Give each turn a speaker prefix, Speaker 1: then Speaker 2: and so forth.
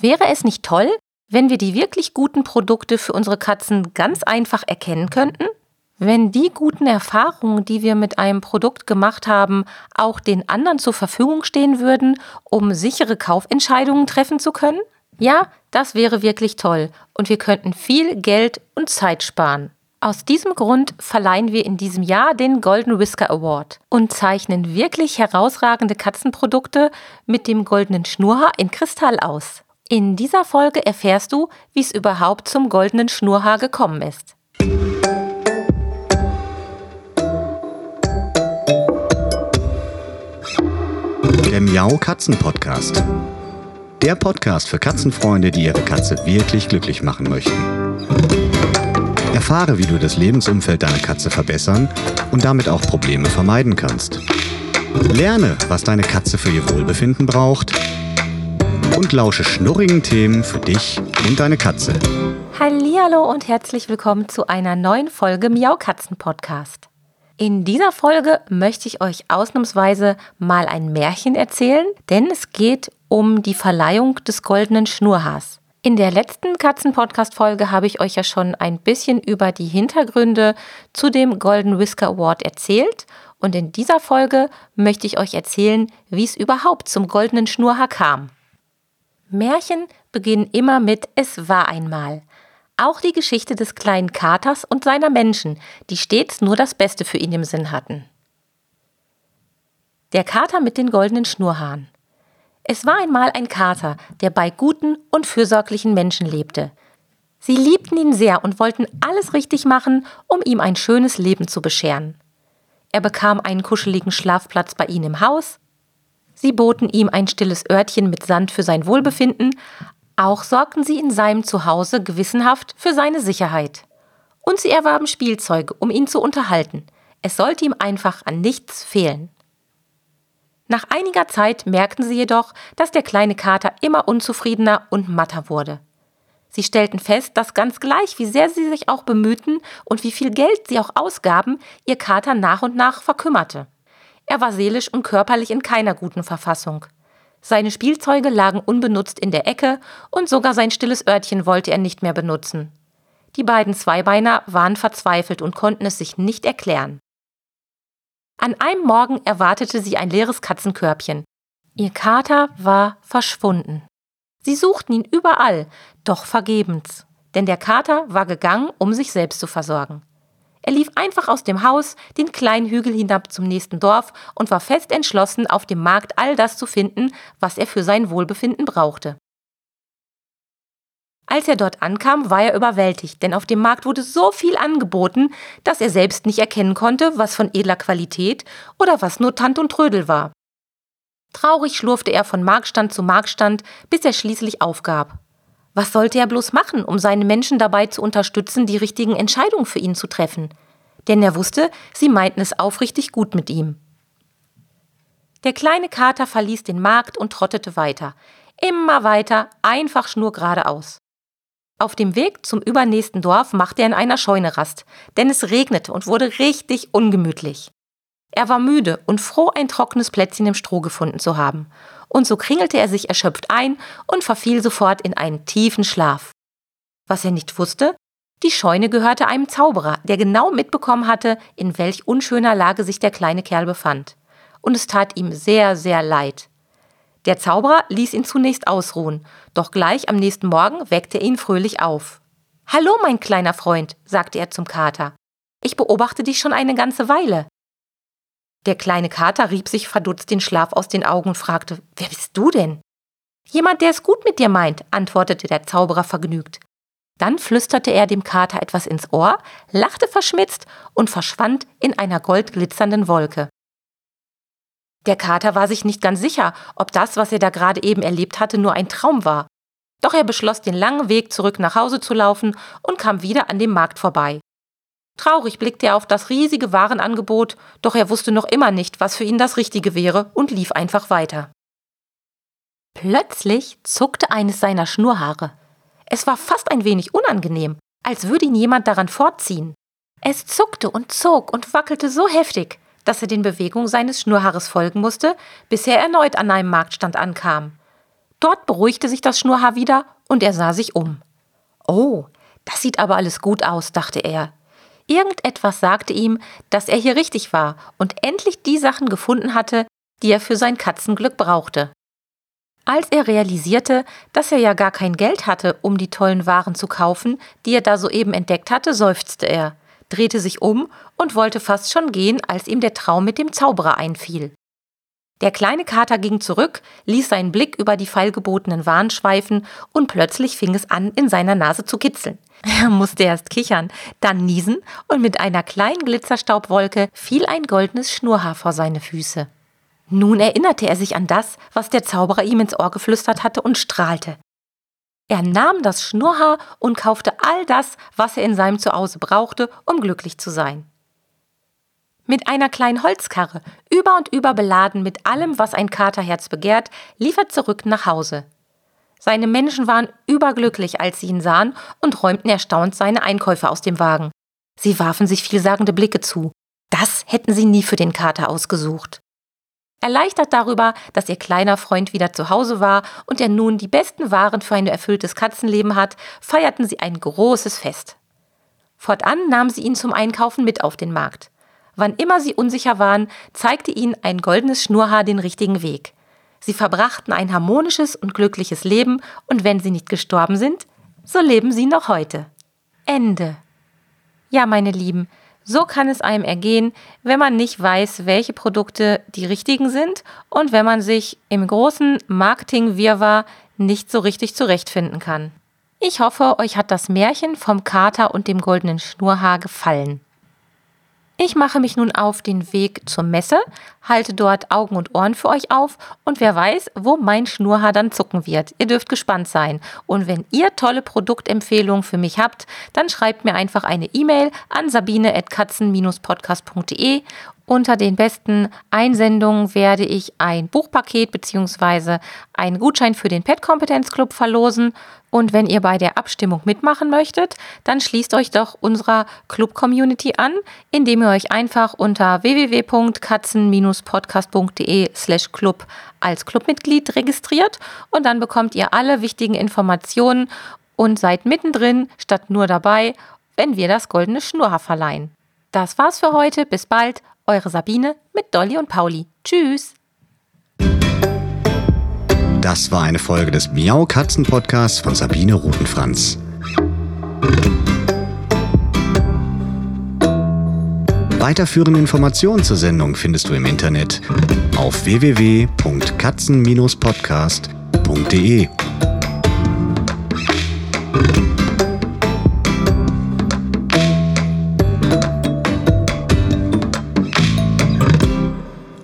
Speaker 1: Wäre es nicht toll, wenn wir die wirklich guten Produkte für unsere Katzen ganz einfach erkennen könnten? Wenn die guten Erfahrungen, die wir mit einem Produkt gemacht haben, auch den anderen zur Verfügung stehen würden, um sichere Kaufentscheidungen treffen zu können? Ja, das wäre wirklich toll und wir könnten viel Geld und Zeit sparen. Aus diesem Grund verleihen wir in diesem Jahr den Golden Whisker Award und zeichnen wirklich herausragende Katzenprodukte mit dem goldenen Schnurrhaar in Kristall aus. In dieser Folge erfährst du, wie es überhaupt zum goldenen Schnurrhaar gekommen ist.
Speaker 2: Der Miau Katzen Podcast. Der Podcast für Katzenfreunde, die ihre Katze wirklich glücklich machen möchten. Erfahre, wie du das Lebensumfeld deiner Katze verbessern und damit auch Probleme vermeiden kannst. Lerne, was deine Katze für ihr Wohlbefinden braucht und lausche schnurrigen Themen für dich und deine Katze.
Speaker 1: Hallo und herzlich willkommen zu einer neuen Folge Miau Katzen Podcast. In dieser Folge möchte ich euch ausnahmsweise mal ein Märchen erzählen, denn es geht um die Verleihung des goldenen Schnurhaars. In der letzten Katzen-Podcast-Folge habe ich euch ja schon ein bisschen über die Hintergründe zu dem Golden Whisker Award erzählt. Und in dieser Folge möchte ich euch erzählen, wie es überhaupt zum goldenen Schnurhaar kam. Märchen beginnen immer mit Es war einmal. Auch die Geschichte des kleinen Katers und seiner Menschen, die stets nur das Beste für ihn im Sinn hatten. Der Kater mit den goldenen Schnurhaaren. Es war einmal ein Kater, der bei guten und fürsorglichen Menschen lebte. Sie liebten ihn sehr und wollten alles richtig machen, um ihm ein schönes Leben zu bescheren. Er bekam einen kuscheligen Schlafplatz bei ihnen im Haus. Sie boten ihm ein stilles Örtchen mit Sand für sein Wohlbefinden. Auch sorgten sie in seinem Zuhause gewissenhaft für seine Sicherheit. Und sie erwarben Spielzeuge, um ihn zu unterhalten. Es sollte ihm einfach an nichts fehlen. Nach einiger Zeit merkten sie jedoch, dass der kleine Kater immer unzufriedener und matter wurde. Sie stellten fest, dass ganz gleich, wie sehr sie sich auch bemühten und wie viel Geld sie auch ausgaben, ihr Kater nach und nach verkümmerte. Er war seelisch und körperlich in keiner guten Verfassung. Seine Spielzeuge lagen unbenutzt in der Ecke und sogar sein stilles Örtchen wollte er nicht mehr benutzen. Die beiden Zweibeiner waren verzweifelt und konnten es sich nicht erklären. An einem Morgen erwartete sie ein leeres Katzenkörbchen. Ihr Kater war verschwunden. Sie suchten ihn überall, doch vergebens, denn der Kater war gegangen, um sich selbst zu versorgen. Er lief einfach aus dem Haus den kleinen Hügel hinab zum nächsten Dorf und war fest entschlossen, auf dem Markt all das zu finden, was er für sein Wohlbefinden brauchte. Als er dort ankam, war er überwältigt, denn auf dem Markt wurde so viel angeboten, dass er selbst nicht erkennen konnte, was von edler Qualität oder was nur Tant und Trödel war. Traurig schlurfte er von Marktstand zu Marktstand, bis er schließlich aufgab. Was sollte er bloß machen, um seine Menschen dabei zu unterstützen, die richtigen Entscheidungen für ihn zu treffen? Denn er wusste, sie meinten es aufrichtig gut mit ihm. Der kleine Kater verließ den Markt und trottete weiter. Immer weiter, einfach schnurgeradeaus. Auf dem Weg zum übernächsten Dorf machte er in einer Scheune Rast, denn es regnete und wurde richtig ungemütlich. Er war müde und froh, ein trockenes Plätzchen im Stroh gefunden zu haben. Und so kringelte er sich erschöpft ein und verfiel sofort in einen tiefen Schlaf. Was er nicht wusste, die Scheune gehörte einem Zauberer, der genau mitbekommen hatte, in welch unschöner Lage sich der kleine Kerl befand. Und es tat ihm sehr, sehr leid. Der Zauberer ließ ihn zunächst ausruhen, doch gleich am nächsten Morgen weckte er ihn fröhlich auf. Hallo, mein kleiner Freund, sagte er zum Kater. Ich beobachte dich schon eine ganze Weile. Der kleine Kater rieb sich verdutzt den Schlaf aus den Augen und fragte, wer bist du denn? Jemand, der es gut mit dir meint, antwortete der Zauberer vergnügt. Dann flüsterte er dem Kater etwas ins Ohr, lachte verschmitzt und verschwand in einer goldglitzernden Wolke. Der Kater war sich nicht ganz sicher, ob das, was er da gerade eben erlebt hatte, nur ein Traum war. Doch er beschloss, den langen Weg zurück nach Hause zu laufen und kam wieder an dem Markt vorbei. Traurig blickte er auf das riesige Warenangebot, doch er wusste noch immer nicht, was für ihn das Richtige wäre und lief einfach weiter. Plötzlich zuckte eines seiner Schnurhaare. Es war fast ein wenig unangenehm, als würde ihn jemand daran fortziehen. Es zuckte und zog und wackelte so heftig, dass er den Bewegungen seines Schnurhaares folgen musste, bis er erneut an einem Marktstand ankam. Dort beruhigte sich das Schnurrhaar wieder und er sah sich um. Oh, das sieht aber alles gut aus, dachte er. Irgendetwas sagte ihm, dass er hier richtig war und endlich die Sachen gefunden hatte, die er für sein Katzenglück brauchte. Als er realisierte, dass er ja gar kein Geld hatte, um die tollen Waren zu kaufen, die er da soeben entdeckt hatte, seufzte er, drehte sich um und wollte fast schon gehen, als ihm der Traum mit dem Zauberer einfiel. Der kleine Kater ging zurück, ließ seinen Blick über die feilgebotenen Waren schweifen und plötzlich fing es an, in seiner Nase zu kitzeln. Er musste erst kichern, dann niesen und mit einer kleinen Glitzerstaubwolke fiel ein goldenes Schnurrhaar vor seine Füße. Nun erinnerte er sich an das, was der Zauberer ihm ins Ohr geflüstert hatte und strahlte. Er nahm das Schnurrhaar und kaufte all das, was er in seinem Zuhause brauchte, um glücklich zu sein. Mit einer kleinen Holzkarre, über und über beladen mit allem, was ein Katerherz begehrt, lief er zurück nach Hause. Seine Menschen waren überglücklich, als sie ihn sahen und räumten erstaunt seine Einkäufe aus dem Wagen. Sie warfen sich vielsagende Blicke zu. Das hätten sie nie für den Kater ausgesucht. Erleichtert darüber, dass ihr kleiner Freund wieder zu Hause war und er nun die besten Waren für ein erfülltes Katzenleben hat, feierten sie ein großes Fest. Fortan nahm sie ihn zum Einkaufen mit auf den Markt. Wann immer sie unsicher waren, zeigte ihnen ein goldenes Schnurrhaar den richtigen Weg. Sie verbrachten ein harmonisches und glückliches Leben und wenn sie nicht gestorben sind, so leben sie noch heute. Ende. Ja, meine Lieben, so kann es einem ergehen, wenn man nicht weiß, welche Produkte die richtigen sind und wenn man sich im großen Marketing-Wirrwarr nicht so richtig zurechtfinden kann. Ich hoffe, euch hat das Märchen vom Kater und dem goldenen Schnurrhaar gefallen. Ich mache mich nun auf den Weg zur Messe, halte dort Augen und Ohren für euch auf und wer weiß, wo mein Schnurrhaar dann zucken wird. Ihr dürft gespannt sein. Und wenn ihr tolle Produktempfehlungen für mich habt, dann schreibt mir einfach eine E-Mail an sabine.katzen-podcast.de unter den besten Einsendungen werde ich ein Buchpaket bzw. einen Gutschein für den Pet Kompetenz Club verlosen. Und wenn ihr bei der Abstimmung mitmachen möchtet, dann schließt euch doch unserer Club Community an, indem ihr euch einfach unter www.katzen-podcast.de slash club als Clubmitglied registriert und dann bekommt ihr alle wichtigen Informationen und seid mittendrin statt nur dabei, wenn wir das goldene Schnurrhaar verleihen. Das war's für heute. Bis bald. Eure Sabine mit Dolly und Pauli. Tschüss.
Speaker 2: Das war eine Folge des Miau Katzen Podcasts von Sabine Rutenfranz. Weiterführende Informationen zur Sendung findest du im Internet auf www.katzen-podcast.de.